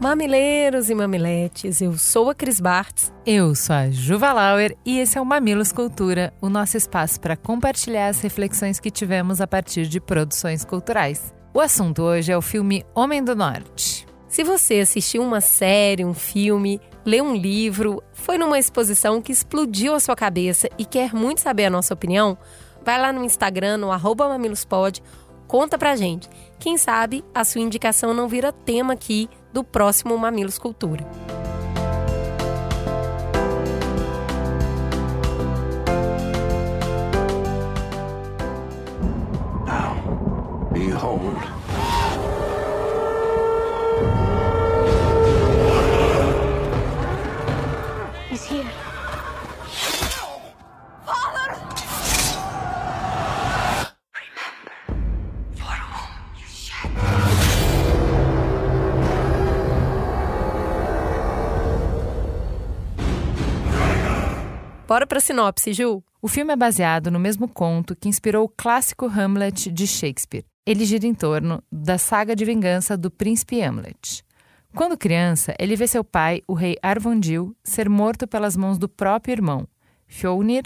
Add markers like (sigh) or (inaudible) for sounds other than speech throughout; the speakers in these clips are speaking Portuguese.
Mamileiros e mamiletes, eu sou a Cris Bartz. Eu sou a Juva Lauer e esse é o Mamilos Cultura, o nosso espaço para compartilhar as reflexões que tivemos a partir de produções culturais. O assunto hoje é o filme Homem do Norte. Se você assistiu uma série, um filme, leu um livro, foi numa exposição que explodiu a sua cabeça e quer muito saber a nossa opinião, vai lá no Instagram, no arroba mamilospod, conta pra gente. Quem sabe a sua indicação não vira tema aqui do próximo Mamilos Cultura. Bora pra sinopse, Ju. O filme é baseado no mesmo conto que inspirou o clássico Hamlet de Shakespeare. Ele gira em torno da saga de vingança do príncipe Hamlet. Quando criança, ele vê seu pai, o rei Arvondil, ser morto pelas mãos do próprio irmão, Fionir,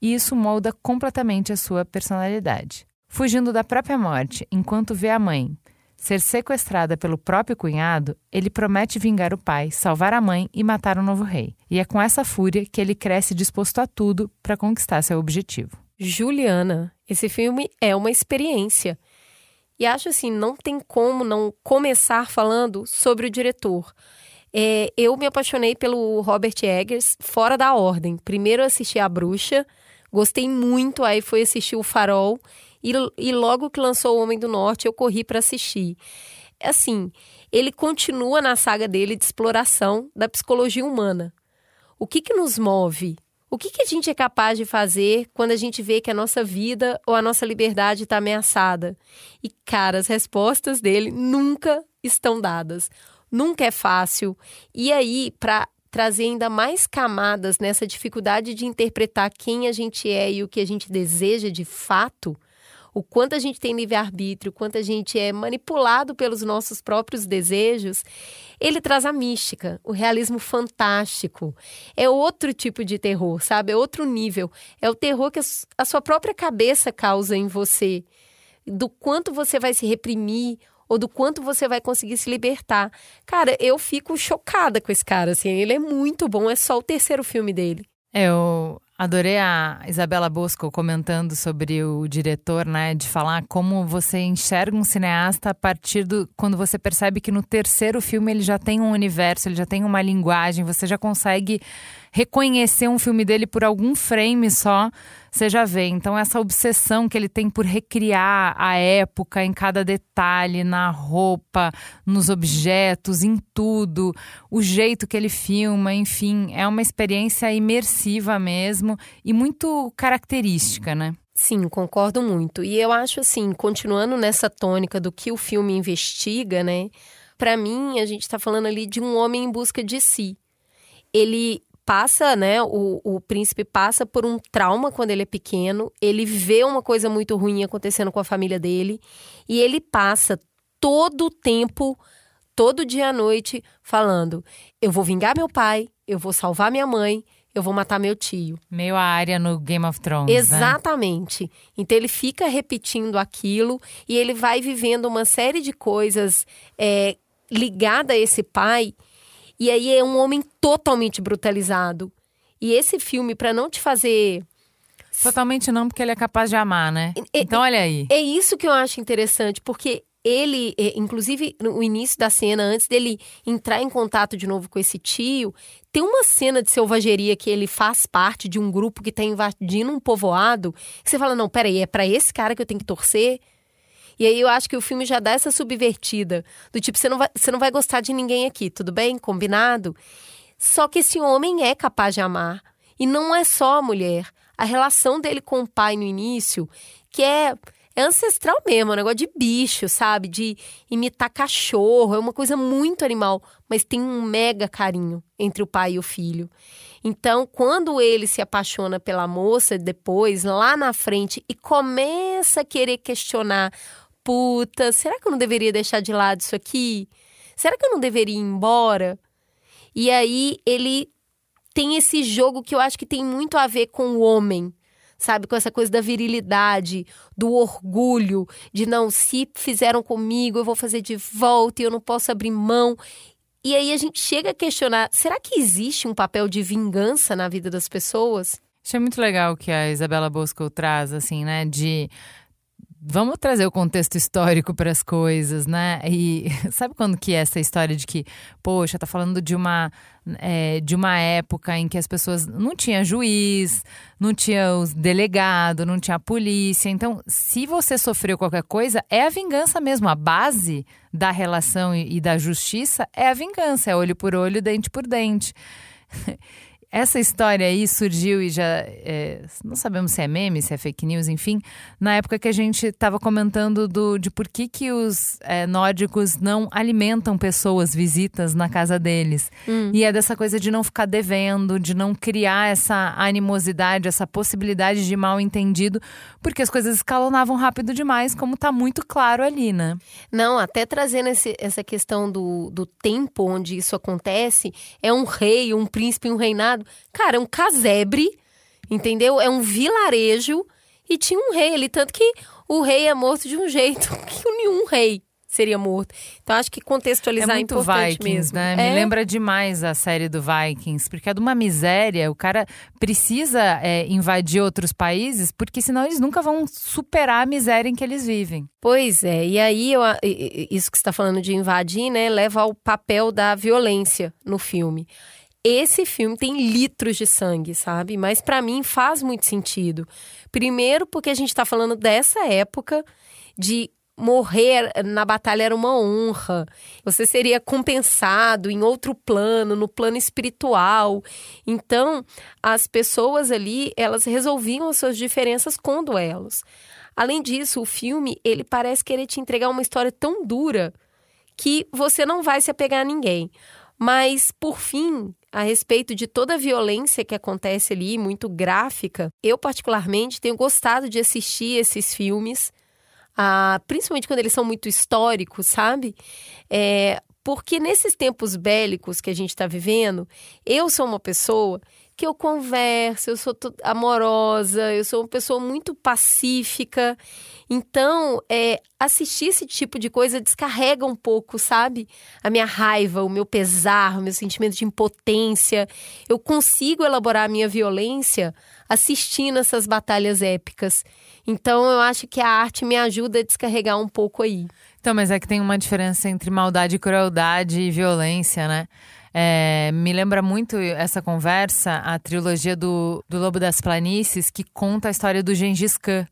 e isso molda completamente a sua personalidade. Fugindo da própria morte enquanto vê a mãe, ser sequestrada pelo próprio cunhado, ele promete vingar o pai, salvar a mãe e matar o novo rei. E é com essa fúria que ele cresce disposto a tudo para conquistar seu objetivo. Juliana, esse filme é uma experiência. E acho assim, não tem como não começar falando sobre o diretor. É, eu me apaixonei pelo Robert Eggers fora da ordem. Primeiro assisti A Bruxa, gostei muito, aí fui assistir O Farol e, e logo que lançou O Homem do Norte, eu corri para assistir. Assim, ele continua na saga dele de exploração da psicologia humana. O que, que nos move? O que, que a gente é capaz de fazer quando a gente vê que a nossa vida ou a nossa liberdade está ameaçada? E, cara, as respostas dele nunca estão dadas. Nunca é fácil. E aí, para trazer ainda mais camadas nessa dificuldade de interpretar quem a gente é e o que a gente deseja de fato, o quanto a gente tem livre-arbítrio, o quanto a gente é manipulado pelos nossos próprios desejos, ele traz a mística, o realismo fantástico. É outro tipo de terror, sabe? É outro nível. É o terror que a sua própria cabeça causa em você. Do quanto você vai se reprimir ou do quanto você vai conseguir se libertar. Cara, eu fico chocada com esse cara, assim, ele é muito bom, é só o terceiro filme dele. É, eu Adorei a Isabela Bosco comentando sobre o diretor, né? De falar como você enxerga um cineasta a partir do. quando você percebe que no terceiro filme ele já tem um universo, ele já tem uma linguagem, você já consegue reconhecer um filme dele por algum frame só, você já vê. Então, essa obsessão que ele tem por recriar a época em cada detalhe, na roupa, nos objetos, em tudo, o jeito que ele filma, enfim, é uma experiência imersiva mesmo e muito característica, né? Sim, concordo muito. E eu acho assim, continuando nessa tônica do que o filme investiga, né? Para mim, a gente está falando ali de um homem em busca de si. Ele passa, né? O, o príncipe passa por um trauma quando ele é pequeno, ele vê uma coisa muito ruim acontecendo com a família dele e ele passa todo o tempo, todo dia à noite, falando: eu vou vingar meu pai, eu vou salvar minha mãe. Eu vou matar meu tio. Meio a área no Game of Thrones. Né? Exatamente. Né? Então ele fica repetindo aquilo e ele vai vivendo uma série de coisas é, ligada a esse pai e aí é um homem totalmente brutalizado. E esse filme, para não te fazer. Totalmente não, porque ele é capaz de amar, né? É, então, olha aí. É isso que eu acho interessante, porque ele, é, inclusive no início da cena, antes dele entrar em contato de novo com esse tio, tem uma cena de selvageria que ele faz parte de um grupo que está invadindo um povoado. Que você fala: não, peraí, é para esse cara que eu tenho que torcer? E aí eu acho que o filme já dá essa subvertida. Do tipo, você não vai, você não vai gostar de ninguém aqui, tudo bem? Combinado? Só que esse homem é capaz de amar. E não é só a mulher. a relação dele com o pai no início, que é é ancestral mesmo, é um negócio de bicho, sabe? De imitar cachorro, é uma coisa muito animal, mas tem um mega carinho entre o pai e o filho. Então, quando ele se apaixona pela moça depois, lá na frente, e começa a querer questionar: puta, será que eu não deveria deixar de lado isso aqui? Será que eu não deveria ir embora? E aí ele tem esse jogo que eu acho que tem muito a ver com o homem sabe? Com essa coisa da virilidade, do orgulho, de não, se fizeram comigo, eu vou fazer de volta e eu não posso abrir mão. E aí a gente chega a questionar: será que existe um papel de vingança na vida das pessoas? Isso é muito legal que a Isabela Bosco traz, assim, né? De vamos trazer o contexto histórico para as coisas, né? E (laughs) sabe quando que é essa história de que, poxa, tá falando de uma é, de uma época em que as pessoas não tinha juiz, não tinha os delegado, não tinha polícia. Então, se você sofreu qualquer coisa, é a vingança mesmo. A base da relação e, e da justiça é a vingança, é olho por olho, dente por dente. (laughs) Essa história aí surgiu e já. É, não sabemos se é meme, se é fake news, enfim, na época que a gente estava comentando do, de por que, que os é, nórdicos não alimentam pessoas visitas na casa deles. Hum. E é dessa coisa de não ficar devendo, de não criar essa animosidade, essa possibilidade de mal entendido, porque as coisas escalonavam rápido demais, como está muito claro ali, né? Não, até trazendo esse, essa questão do, do tempo onde isso acontece, é um rei, um príncipe, um reinado Cara, é um casebre, entendeu? É um vilarejo e tinha um rei ali. Tanto que o rei é morto de um jeito (laughs) que nenhum rei seria morto. Então acho que contextualizar é, muito é importante Vikings, mesmo. Né? É. Me lembra demais a série do Vikings, porque é de uma miséria. O cara precisa é, invadir outros países, porque senão eles nunca vão superar a miséria em que eles vivem. Pois é, e aí eu, isso que você está falando de invadir, né, leva ao papel da violência no filme. Esse filme tem litros de sangue, sabe? Mas para mim faz muito sentido. Primeiro, porque a gente está falando dessa época de morrer na batalha era uma honra. Você seria compensado em outro plano, no plano espiritual. Então, as pessoas ali, elas resolviam as suas diferenças com duelos. Além disso, o filme, ele parece querer te entregar uma história tão dura que você não vai se apegar a ninguém. Mas, por fim, a respeito de toda a violência que acontece ali, muito gráfica, eu, particularmente, tenho gostado de assistir esses filmes, ah, principalmente quando eles são muito históricos, sabe? É, porque nesses tempos bélicos que a gente está vivendo, eu sou uma pessoa que eu converso, eu sou amorosa, eu sou uma pessoa muito pacífica. Então, é, assistir esse tipo de coisa descarrega um pouco, sabe? A minha raiva, o meu pesar, o meu sentimento de impotência. Eu consigo elaborar a minha violência assistindo essas batalhas épicas. Então, eu acho que a arte me ajuda a descarregar um pouco aí. Então, mas é que tem uma diferença entre maldade, crueldade e violência, né? É, me lembra muito essa conversa, a trilogia do, do Lobo das Planícies, que conta a história do Gengis Khan.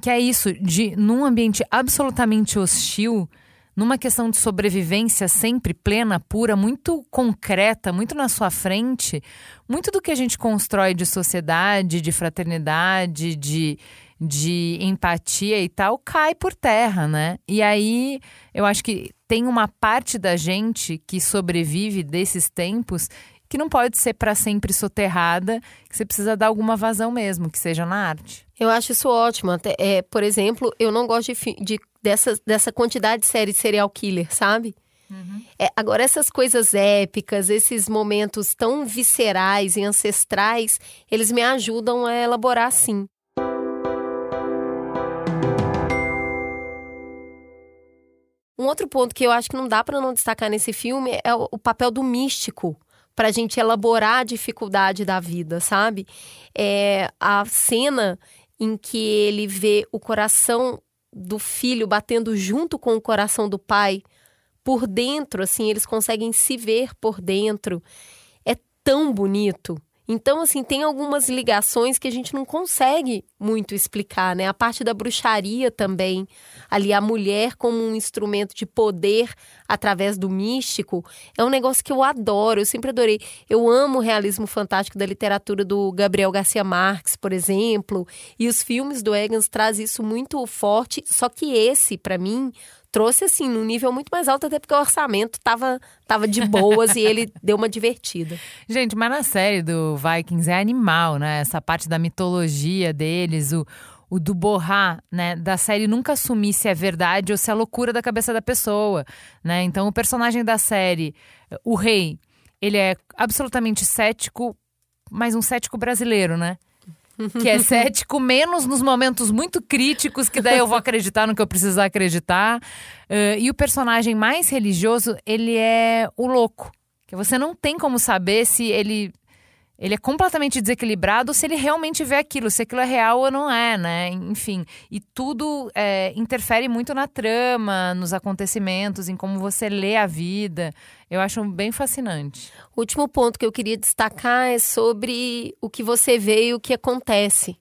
Que é isso, de num ambiente absolutamente hostil, numa questão de sobrevivência sempre plena, pura, muito concreta, muito na sua frente, muito do que a gente constrói de sociedade, de fraternidade, de, de empatia e tal, cai por terra, né? E aí eu acho que tem uma parte da gente que sobrevive desses tempos que não pode ser para sempre soterrada, que você precisa dar alguma vazão mesmo, que seja na arte. Eu acho isso ótimo. Até, é, por exemplo, eu não gosto de, de, dessa, dessa quantidade de série de serial killer, sabe? Uhum. É, agora, essas coisas épicas, esses momentos tão viscerais e ancestrais, eles me ajudam a elaborar sim. Um outro ponto que eu acho que não dá para não destacar nesse filme é o, papel do místico para a gente elaborar a dificuldade da vida, sabe? É a cena em que ele vê o coração do filho batendo junto com o coração do pai por dentro, assim, eles conseguem se ver por dentro. É tão bonito. Então, assim, tem algumas ligações que a gente não consegue muito explicar, né? A parte da bruxaria também, ali a mulher como um instrumento de poder através do místico, é um negócio que eu adoro, eu sempre adorei. Eu amo o realismo fantástico da literatura do Gabriel Garcia Marques, por exemplo, e os filmes do Eggers trazem isso muito forte, só que esse, para mim, trouxe assim num nível muito mais alto, até porque o orçamento tava, tava de boas e ele (laughs) deu uma divertida. Gente, mas na série do Vikings é animal, né? Essa parte da mitologia deles, o, o do borrar, né, da série nunca assumir se é verdade ou se é loucura da cabeça da pessoa, né? Então o personagem da série, o rei, ele é absolutamente cético, mas um cético brasileiro, né? Que é cético, menos nos momentos muito críticos, que daí eu vou acreditar no que eu precisar acreditar. Uh, e o personagem mais religioso, ele é o louco. Que você não tem como saber se ele ele é completamente desequilibrado se ele realmente vê aquilo, se aquilo é real ou não é, né? Enfim, e tudo é, interfere muito na trama, nos acontecimentos, em como você lê a vida. Eu acho bem fascinante. O último ponto que eu queria destacar é sobre o que você vê e o que acontece,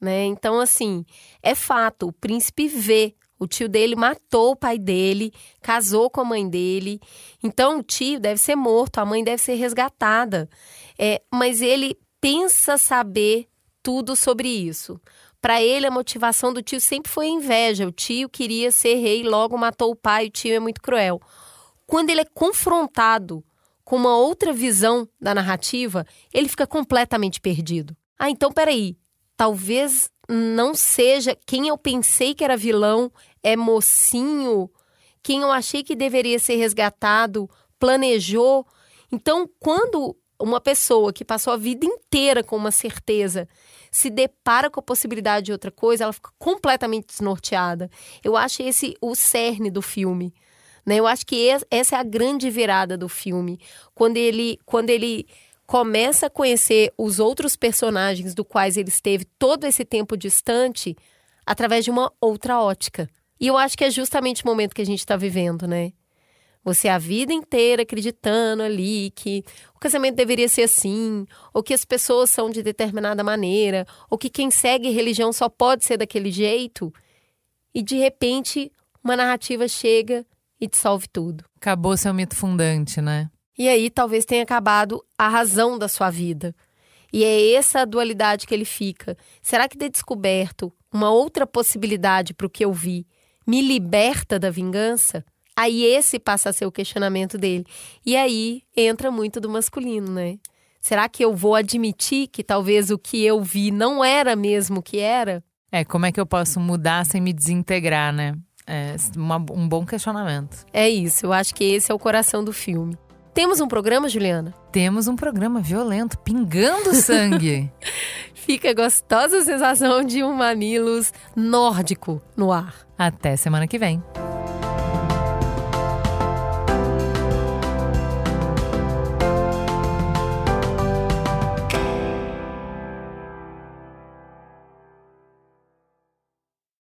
né? Então, assim, é fato, o príncipe vê o tio dele matou o pai dele, casou com a mãe dele. Então o tio deve ser morto, a mãe deve ser resgatada. É, mas ele pensa saber tudo sobre isso. Para ele, a motivação do tio sempre foi a inveja. O tio queria ser rei, logo matou o pai. O tio é muito cruel. Quando ele é confrontado com uma outra visão da narrativa, ele fica completamente perdido. Ah, então peraí. Talvez não seja quem eu pensei que era vilão, é mocinho, quem eu achei que deveria ser resgatado, planejou. Então, quando uma pessoa que passou a vida inteira com uma certeza se depara com a possibilidade de outra coisa, ela fica completamente desnorteada. Eu acho esse o cerne do filme. Né? Eu acho que essa é a grande virada do filme. Quando ele, quando ele começa a conhecer os outros personagens do quais ele esteve todo esse tempo distante através de uma outra ótica. E eu acho que é justamente o momento que a gente está vivendo, né? Você a vida inteira acreditando ali que o casamento deveria ser assim, ou que as pessoas são de determinada maneira, ou que quem segue religião só pode ser daquele jeito. E de repente, uma narrativa chega e dissolve tudo. Acabou seu mito fundante, né? E aí talvez tenha acabado a razão da sua vida. E é essa a dualidade que ele fica. Será que ter descoberto uma outra possibilidade para o que eu vi me liberta da vingança? Aí esse passa a ser o questionamento dele. E aí entra muito do masculino, né? Será que eu vou admitir que talvez o que eu vi não era mesmo o que era? É, como é que eu posso mudar sem me desintegrar, né? É uma, um bom questionamento. É isso, eu acho que esse é o coração do filme. Temos um programa, Juliana? Temos um programa violento, pingando sangue. (laughs) Fica gostosa a sensação de um mamilos nórdico no ar. Até semana que vem.